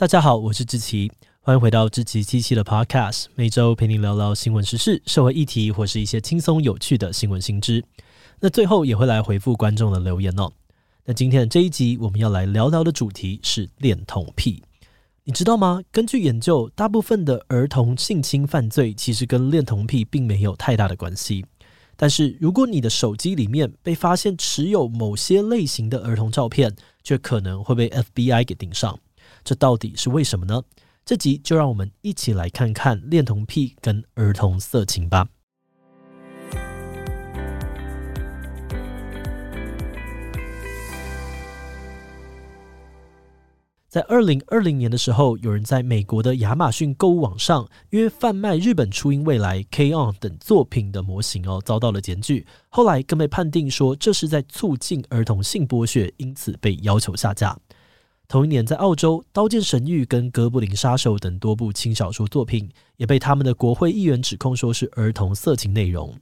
大家好，我是志奇，欢迎回到志奇七七的 Podcast，每周陪你聊聊新闻时事、社会议题或是一些轻松有趣的新闻新知。那最后也会来回复观众的留言哦。那今天的这一集我们要来聊聊的主题是恋童癖，你知道吗？根据研究，大部分的儿童性侵犯罪其实跟恋童癖并没有太大的关系。但是如果你的手机里面被发现持有某些类型的儿童照片，却可能会被 FBI 给盯上。这到底是为什么呢？这集就让我们一起来看看恋童癖跟儿童色情吧。在二零二零年的时候，有人在美国的亚马逊购物网上，因为贩卖日本初音未来 K-ON 等作品的模型哦，遭到了检举。后来更被判定说这是在促进儿童性剥削，因此被要求下架。同一年，在澳洲，《刀剑神域》跟《哥布林杀手》等多部轻小说作品也被他们的国会议员指控说是儿童色情内容，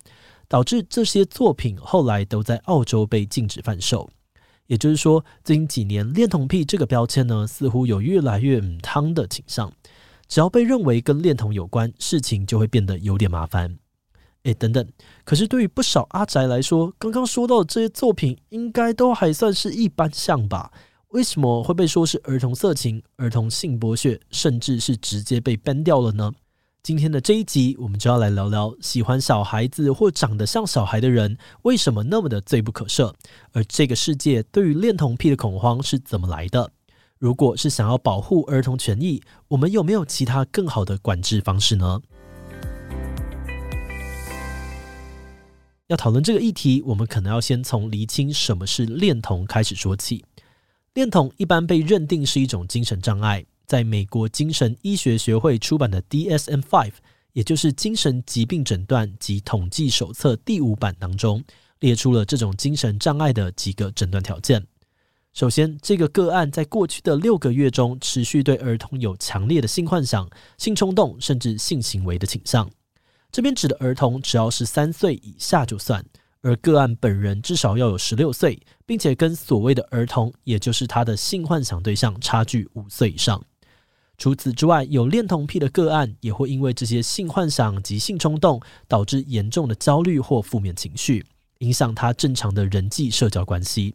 导致这些作品后来都在澳洲被禁止贩售。也就是说，最近几年“恋童癖”这个标签呢，似乎有越来越母汤的倾向。只要被认为跟恋童有关，事情就会变得有点麻烦。诶，等等，可是对于不少阿宅来说，刚刚说到的这些作品，应该都还算是一般像吧？为什么会被说是儿童色情、儿童性剥削，甚至是直接被 ban 掉了呢？今天的这一集，我们就要来聊聊喜欢小孩子或长得像小孩的人为什么那么的罪不可赦，而这个世界对于恋童癖的恐慌是怎么来的？如果是想要保护儿童权益，我们有没有其他更好的管制方式呢？要讨论这个议题，我们可能要先从厘清什么是恋童开始说起。恋童一般被认定是一种精神障碍，在美国精神医学学会出版的 DSM-5，也就是精神疾病诊断及统计手册第五版当中，列出了这种精神障碍的几个诊断条件。首先，这个个案在过去的六个月中，持续对儿童有强烈的性幻想、性冲动，甚至性行为的倾向。这边指的儿童，只要是三岁以下就算。而个案本人至少要有十六岁，并且跟所谓的儿童，也就是他的性幻想对象差距五岁以上。除此之外，有恋童癖的个案也会因为这些性幻想及性冲动，导致严重的焦虑或负面情绪，影响他正常的人际社交关系。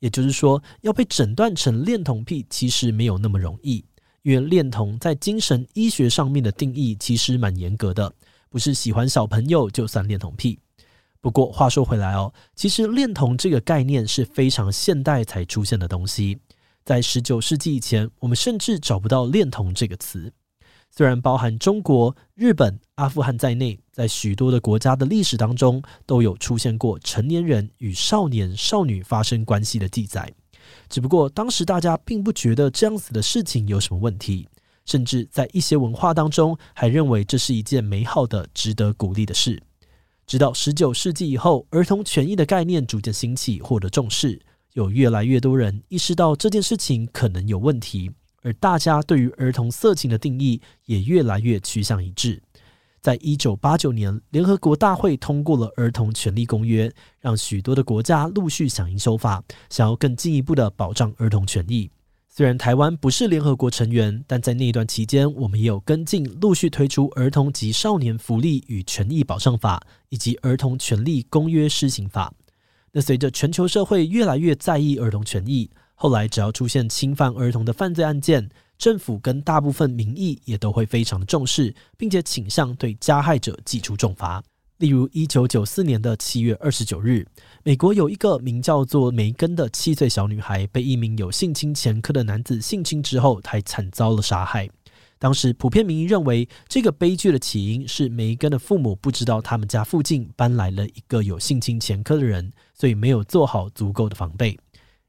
也就是说，要被诊断成恋童癖，其实没有那么容易，因为恋童在精神医学上面的定义其实蛮严格的，不是喜欢小朋友就算恋童癖。不过话说回来哦，其实恋童这个概念是非常现代才出现的东西。在十九世纪以前，我们甚至找不到恋童这个词。虽然包含中国、日本、阿富汗在内，在许多的国家的历史当中都有出现过成年人与少年少女发生关系的记载，只不过当时大家并不觉得这样子的事情有什么问题，甚至在一些文化当中还认为这是一件美好的、值得鼓励的事。直到十九世纪以后，儿童权益的概念逐渐兴起，获得重视，有越来越多人意识到这件事情可能有问题，而大家对于儿童色情的定义也越来越趋向一致。在一九八九年，联合国大会通过了《儿童权利公约》，让许多的国家陆续响应修法，想要更进一步的保障儿童权益。虽然台湾不是联合国成员，但在那段期间，我们也有跟进，陆续推出《儿童及少年福利与权益保障法》以及《儿童权利公约施行法》。那随着全球社会越来越在意儿童权益，后来只要出现侵犯儿童的犯罪案件，政府跟大部分民意也都会非常重视，并且倾向对加害者祭出重罚。例如，一九九四年的七月二十九日，美国有一个名叫做梅根的七岁小女孩，被一名有性侵前科的男子性侵之后，还惨遭了杀害。当时，普遍民意认为，这个悲剧的起因是梅根的父母不知道他们家附近搬来了一个有性侵前科的人，所以没有做好足够的防备。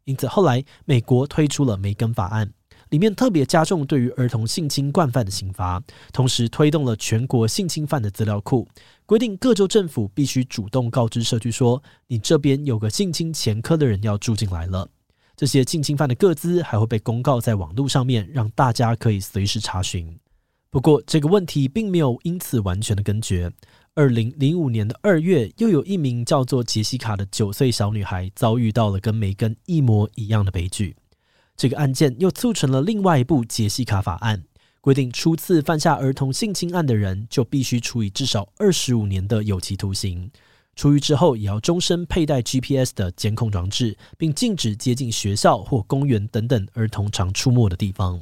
因此，后来美国推出了梅根法案。里面特别加重对于儿童性侵惯犯的刑罚，同时推动了全国性侵犯的资料库，规定各州政府必须主动告知社区说，你这边有个性侵前科的人要住进来了。这些性侵犯的个资还会被公告在网络上面，让大家可以随时查询。不过这个问题并没有因此完全的根绝。二零零五年的二月，又有一名叫做杰西卡的九岁小女孩遭遇到了跟梅根一模一样的悲剧。这个案件又促成了另外一部杰西卡法案，规定初次犯下儿童性侵案的人就必须处以至少二十五年的有期徒刑，出狱之后也要终身佩戴 GPS 的监控装置，并禁止接近学校或公园等等儿童常出没的地方。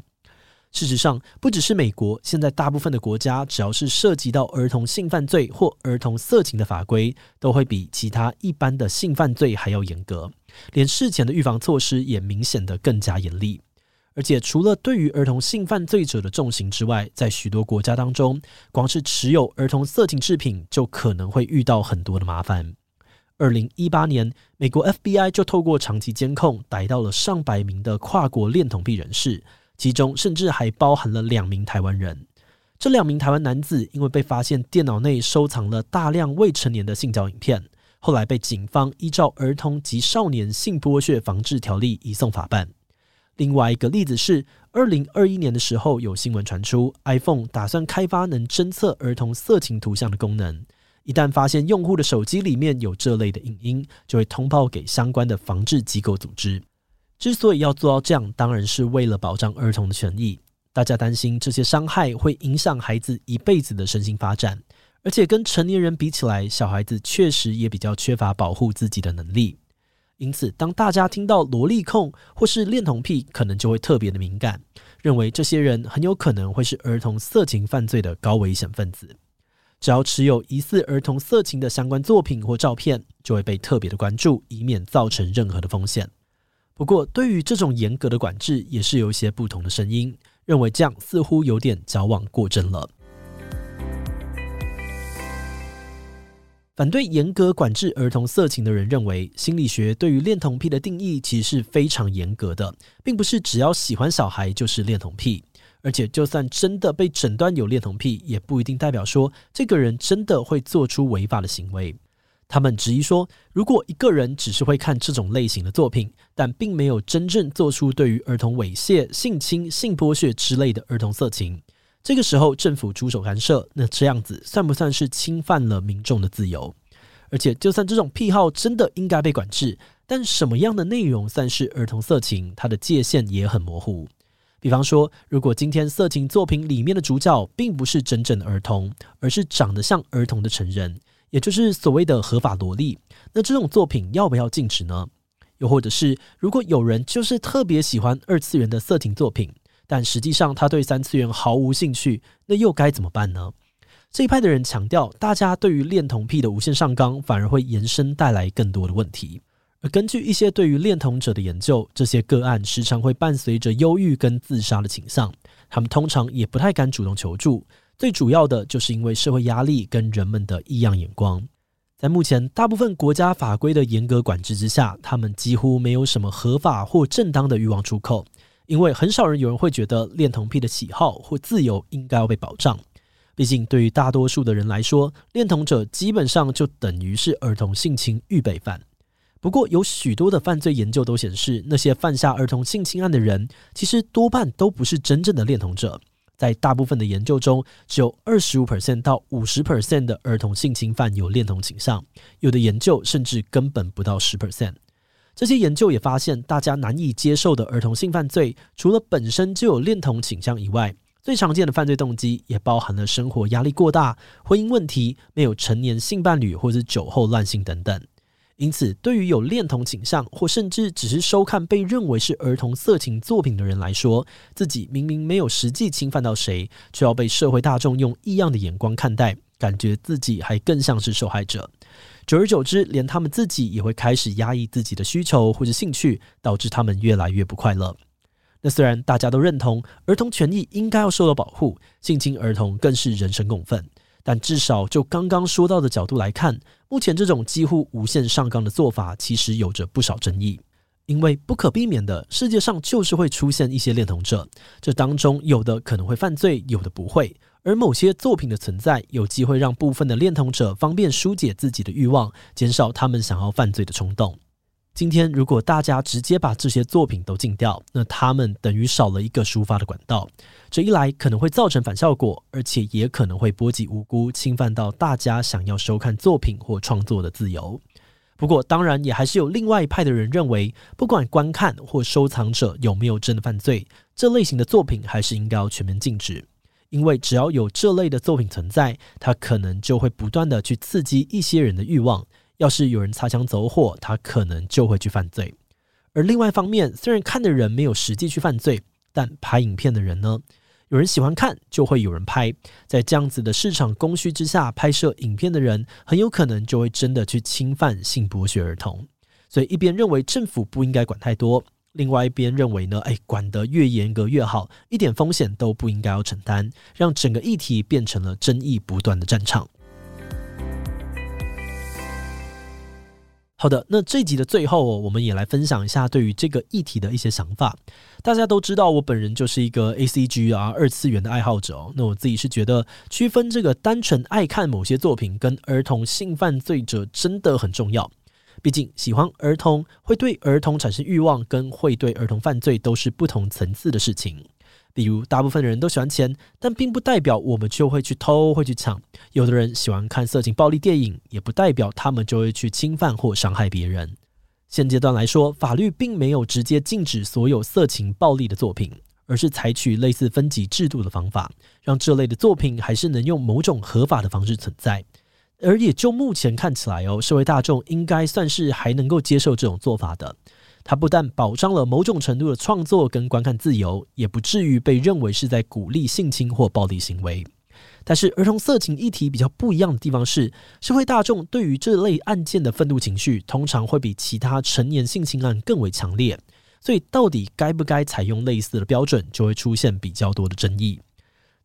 事实上，不只是美国，现在大部分的国家，只要是涉及到儿童性犯罪或儿童色情的法规，都会比其他一般的性犯罪还要严格，连事前的预防措施也明显的更加严厉。而且，除了对于儿童性犯罪者的重刑之外，在许多国家当中，光是持有儿童色情制品就可能会遇到很多的麻烦。二零一八年，美国 FBI 就透过长期监控，逮到了上百名的跨国恋童癖人士。其中甚至还包含了两名台湾人。这两名台湾男子因为被发现电脑内收藏了大量未成年的性交影片，后来被警方依照《儿童及少年性剥削防治条例》移送法办。另外一个例子是，二零二一年的时候，有新闻传出，iPhone 打算开发能侦测儿童色情图像的功能。一旦发现用户的手机里面有这类的影音，就会通报给相关的防治机构组织。之所以要做到这样，当然是为了保障儿童的权益。大家担心这些伤害会影响孩子一辈子的身心发展，而且跟成年人比起来，小孩子确实也比较缺乏保护自己的能力。因此，当大家听到萝莉控或是恋童癖，可能就会特别的敏感，认为这些人很有可能会是儿童色情犯罪的高危险分子。只要持有疑似儿童色情的相关作品或照片，就会被特别的关注，以免造成任何的风险。不过，对于这种严格的管制，也是有一些不同的声音，认为这样似乎有点矫枉过正了。反对严格管制儿童色情的人认为，心理学对于恋童癖的定义其实是非常严格的，并不是只要喜欢小孩就是恋童癖，而且就算真的被诊断有恋童癖，也不一定代表说这个人真的会做出违法的行为。他们质疑说，如果一个人只是会看这种类型的作品，但并没有真正做出对于儿童猥亵、性侵、性剥削之类的儿童色情，这个时候政府出手干涉，那这样子算不算是侵犯了民众的自由？而且，就算这种癖好真的应该被管制，但什么样的内容算是儿童色情，它的界限也很模糊。比方说，如果今天色情作品里面的主角并不是真正的儿童，而是长得像儿童的成人。也就是所谓的合法萝莉，那这种作品要不要禁止呢？又或者是，如果有人就是特别喜欢二次元的色情作品，但实际上他对三次元毫无兴趣，那又该怎么办呢？这一派的人强调，大家对于恋童癖的无限上纲，反而会延伸带来更多的问题。而根据一些对于恋童者的研究，这些个案时常会伴随着忧郁跟自杀的倾向，他们通常也不太敢主动求助。最主要的就是因为社会压力跟人们的异样眼光，在目前大部分国家法规的严格管制之下，他们几乎没有什么合法或正当的欲望出口，因为很少人有人会觉得恋童癖的喜好或自由应该要被保障。毕竟对于大多数的人来说，恋童者基本上就等于是儿童性侵预备犯。不过有许多的犯罪研究都显示，那些犯下儿童性侵案的人，其实多半都不是真正的恋童者。在大部分的研究中，只有二十五 percent 到五十 percent 的儿童性侵犯有恋童倾向，有的研究甚至根本不到十 percent。这些研究也发现，大家难以接受的儿童性犯罪，除了本身就有恋童倾向以外，最常见的犯罪动机也包含了生活压力过大、婚姻问题、没有成年性伴侣或是酒后乱性等等。因此，对于有恋童倾向或甚至只是收看被认为是儿童色情作品的人来说，自己明明没有实际侵犯到谁，却要被社会大众用异样的眼光看待，感觉自己还更像是受害者。久而久之，连他们自己也会开始压抑自己的需求或者兴趣，导致他们越来越不快乐。那虽然大家都认同儿童权益应该要受到保护，性侵儿童更是人神共愤。但至少就刚刚说到的角度来看，目前这种几乎无限上纲的做法，其实有着不少争议。因为不可避免的，世界上就是会出现一些恋童者，这当中有的可能会犯罪，有的不会。而某些作品的存在，有机会让部分的恋童者方便疏解自己的欲望，减少他们想要犯罪的冲动。今天，如果大家直接把这些作品都禁掉，那他们等于少了一个抒发的管道。这一来可能会造成反效果，而且也可能会波及无辜，侵犯到大家想要收看作品或创作的自由。不过，当然也还是有另外一派的人认为，不管观看或收藏者有没有真的犯罪，这类型的作品还是应该要全面禁止。因为只要有这类的作品存在，它可能就会不断的去刺激一些人的欲望。要是有人擦枪走火，他可能就会去犯罪。而另外一方面，虽然看的人没有实际去犯罪，但拍影片的人呢？有人喜欢看，就会有人拍。在这样子的市场供需之下，拍摄影片的人很有可能就会真的去侵犯性剥削儿童。所以一边认为政府不应该管太多，另外一边认为呢，哎，管得越严格越好，一点风险都不应该要承担，让整个议题变成了争议不断的战场。好的，那这集的最后哦，我们也来分享一下对于这个议题的一些想法。大家都知道，我本人就是一个 ACG 啊二次元的爱好者哦。那我自己是觉得，区分这个单纯爱看某些作品跟儿童性犯罪者真的很重要。毕竟，喜欢儿童会对儿童产生欲望，跟会对儿童犯罪都是不同层次的事情。比如，大部分的人都喜欢钱，但并不代表我们就会去偷、会去抢。有的人喜欢看色情暴力电影，也不代表他们就会去侵犯或伤害别人。现阶段来说，法律并没有直接禁止所有色情暴力的作品，而是采取类似分级制度的方法，让这类的作品还是能用某种合法的方式存在。而也就目前看起来哦，社会大众应该算是还能够接受这种做法的。它不但保障了某种程度的创作跟观看自由，也不至于被认为是在鼓励性侵或暴力行为。但是，儿童色情议题比较不一样的地方是，社会大众对于这类案件的愤怒情绪，通常会比其他成年性侵案更为强烈。所以，到底该不该采用类似的标准，就会出现比较多的争议。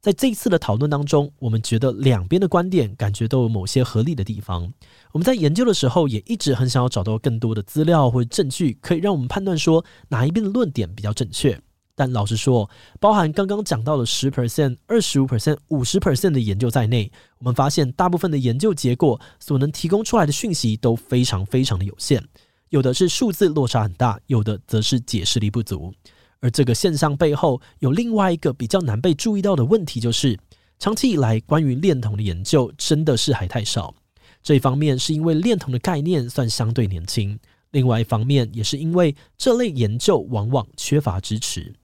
在这一次的讨论当中，我们觉得两边的观点感觉都有某些合理的地方。我们在研究的时候，也一直很想要找到更多的资料或者证据，可以让我们判断说哪一边的论点比较正确。但老实说，包含刚刚讲到的十 percent、二十五 percent、五十 percent 的研究在内，我们发现大部分的研究结果所能提供出来的讯息都非常非常的有限，有的是数字落差很大，有的则是解释力不足。而这个现象背后有另外一个比较难被注意到的问题，就是长期以来关于恋童的研究真的是还太少。这一方面是因为恋童的概念算相对年轻，另外一方面也是因为这类研究往往缺乏支持。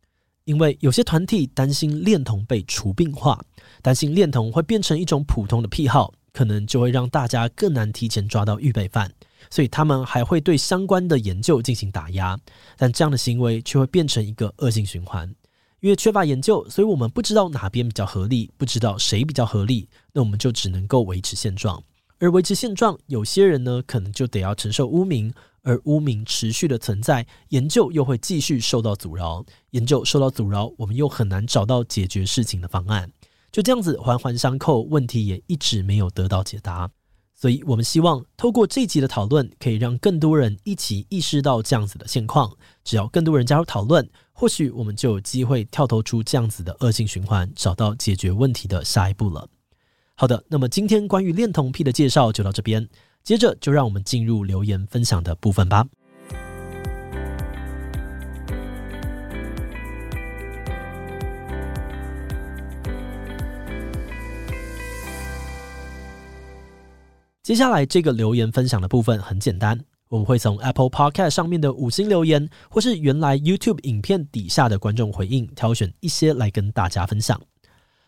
因为有些团体担心恋童被除病化，担心恋童会变成一种普通的癖好，可能就会让大家更难提前抓到预备犯。所以他们还会对相关的研究进行打压，但这样的行为却会变成一个恶性循环。因为缺乏研究，所以我们不知道哪边比较合理，不知道谁比较合理，那我们就只能够维持现状。而维持现状，有些人呢可能就得要承受污名，而污名持续的存在，研究又会继续受到阻挠。研究受到阻挠，我们又很难找到解决事情的方案。就这样子环环相扣，问题也一直没有得到解答。所以，我们希望透过这集的讨论，可以让更多人一起意识到这样子的现况。只要更多人加入讨论，或许我们就有机会跳脱出这样子的恶性循环，找到解决问题的下一步了。好的，那么今天关于恋童癖的介绍就到这边，接着就让我们进入留言分享的部分吧。接下来这个留言分享的部分很简单，我们会从 Apple Podcast 上面的五星留言，或是原来 YouTube 影片底下的观众回应，挑选一些来跟大家分享。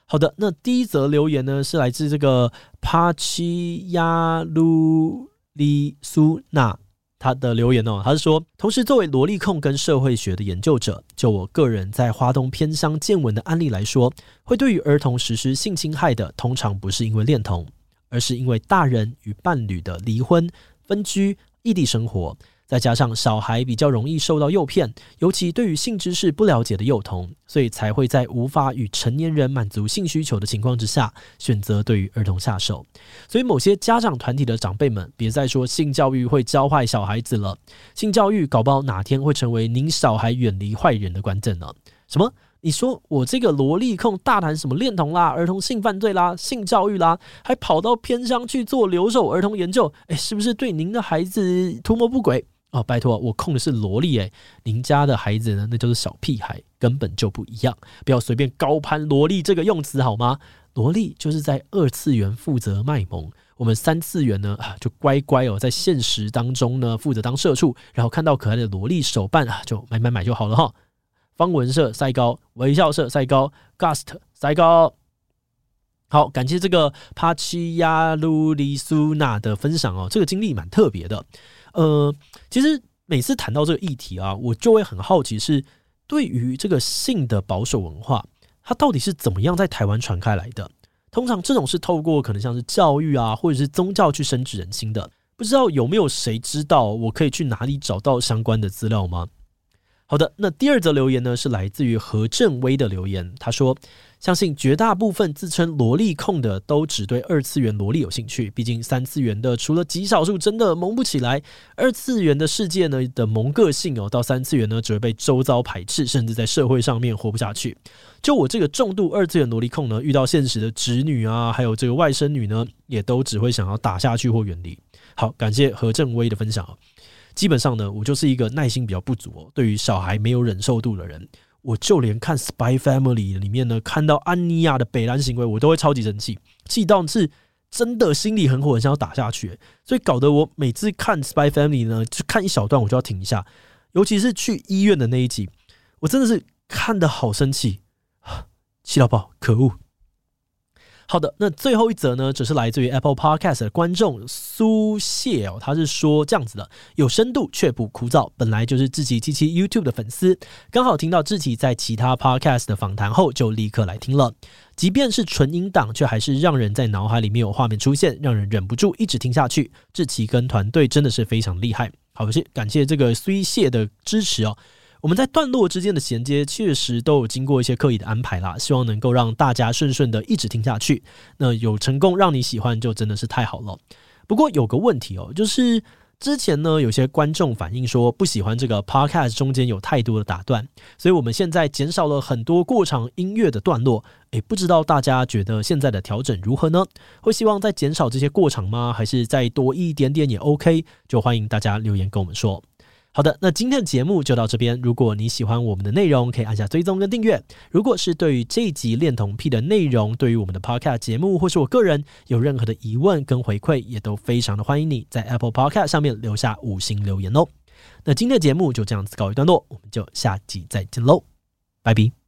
好的，那第一则留言呢，是来自这个帕奇亚鲁里苏娜，他的留言哦，他是说，同时作为萝莉控跟社会学的研究者，就我个人在花东偏乡见闻的案例来说，会对于儿童实施性侵害的，通常不是因为恋童。而是因为大人与伴侣的离婚、分居、异地生活，再加上小孩比较容易受到诱骗，尤其对于性知识不了解的幼童，所以才会在无法与成年人满足性需求的情况之下，选择对于儿童下手。所以，某些家长团体的长辈们，别再说性教育会教坏小孩子了，性教育搞不好哪天会成为您小孩远离坏人的关键呢？什么？你说我这个萝莉控大谈什么恋童啦、儿童性犯罪啦、性教育啦，还跑到偏乡去做留守儿童研究，诶，是不是对您的孩子图谋不轨？哦，拜托，我控的是萝莉诶，您家的孩子呢，那就是小屁孩，根本就不一样，不要随便高攀萝莉这个用词好吗？萝莉就是在二次元负责卖萌。我们三次元呢啊就乖乖哦，在现实当中呢负责当社畜，然后看到可爱的萝莉手办啊就买买买就好了哈。方文社塞高，微笑社塞高，Gust 塞高。好，感谢这个帕奇亚鲁里苏娜的分享哦，这个经历蛮特别的。呃，其实每次谈到这个议题啊，我就会很好奇是对于这个性的保守文化，它到底是怎么样在台湾传开来的？通常这种是透过可能像是教育啊，或者是宗教去深植人心的。不知道有没有谁知道，我可以去哪里找到相关的资料吗？好的，那第二则留言呢，是来自于何正威的留言，他说。相信绝大部分自称萝莉控的都只对二次元萝莉有兴趣，毕竟三次元的除了极少数真的萌不起来，二次元的世界呢的萌个性哦，到三次元呢只会被周遭排斥，甚至在社会上面活不下去。就我这个重度二次元萝莉控呢，遇到现实的侄女啊，还有这个外甥女呢，也都只会想要打下去或远离。好，感谢何正威的分享。基本上呢，我就是一个耐心比较不足哦，对于小孩没有忍受度的人。我就连看《Spy Family》里面呢，看到安妮亚的北兰行为，我都会超级生气，气到是真的心里很火，很想要打下去。所以搞得我每次看《Spy Family》呢，就看一小段我就要停一下，尤其是去医院的那一集，我真的是看得好生气，气到爆，可恶！好的，那最后一则呢，则是来自于 Apple Podcast 的观众苏谢哦，他是说这样子的：有深度却不枯燥，本来就是志奇七七 YouTube 的粉丝，刚好听到志奇在其他 Podcast 的访谈后，就立刻来听了。即便是纯音档，却还是让人在脑海里面有画面出现，让人忍不住一直听下去。志奇跟团队真的是非常厉害，好，谢感谢这个苏谢的支持哦。我们在段落之间的衔接确实都有经过一些刻意的安排啦，希望能够让大家顺顺的一直听下去。那有成功让你喜欢，就真的是太好了。不过有个问题哦，就是之前呢有些观众反映说不喜欢这个 podcast 中间有太多的打断，所以我们现在减少了很多过场音乐的段落。诶，不知道大家觉得现在的调整如何呢？会希望再减少这些过场吗？还是再多一点点也 OK？就欢迎大家留言跟我们说。好的，那今天的节目就到这边。如果你喜欢我们的内容，可以按下追踪跟订阅。如果是对于这一集恋童癖的内容，对于我们的 Podcast 节目或是我个人有任何的疑问跟回馈，也都非常的欢迎你在 Apple Podcast 上面留下五星留言哦。那今天的节目就这样子告一段落，我们就下集再见喽，拜拜。